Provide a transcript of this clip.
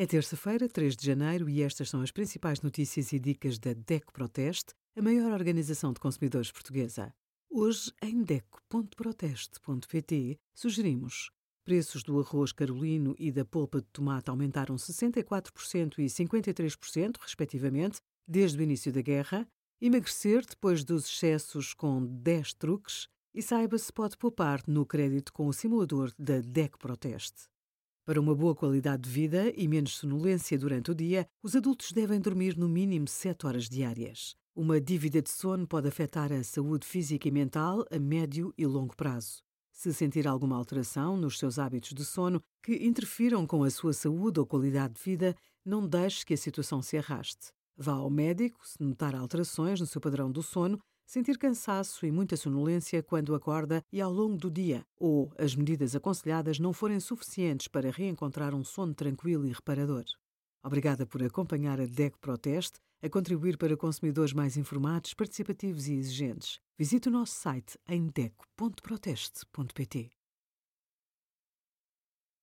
É terça-feira, 3 de janeiro, e estas são as principais notícias e dicas da DECO Proteste, a maior organização de consumidores portuguesa. Hoje, em DECO.proteste.pt, sugerimos Preços do arroz carolino e da polpa de tomate aumentaram 64% e 53%, respectivamente, desde o início da guerra. Emagrecer depois dos excessos com 10 truques e saiba se pode poupar no crédito com o simulador da DEC Proteste. Para uma boa qualidade de vida e menos sonolência durante o dia, os adultos devem dormir no mínimo 7 horas diárias. Uma dívida de sono pode afetar a saúde física e mental a médio e longo prazo. Se sentir alguma alteração nos seus hábitos de sono que interfiram com a sua saúde ou qualidade de vida, não deixe que a situação se arraste. Vá ao médico se notar alterações no seu padrão do sono, sentir cansaço e muita sonolência quando acorda e ao longo do dia, ou as medidas aconselhadas não forem suficientes para reencontrar um sono tranquilo e reparador. Obrigada por acompanhar a DEC Proteste a contribuir para consumidores mais informados, participativos e exigentes. Visite o nosso site em deco.proteste.pt.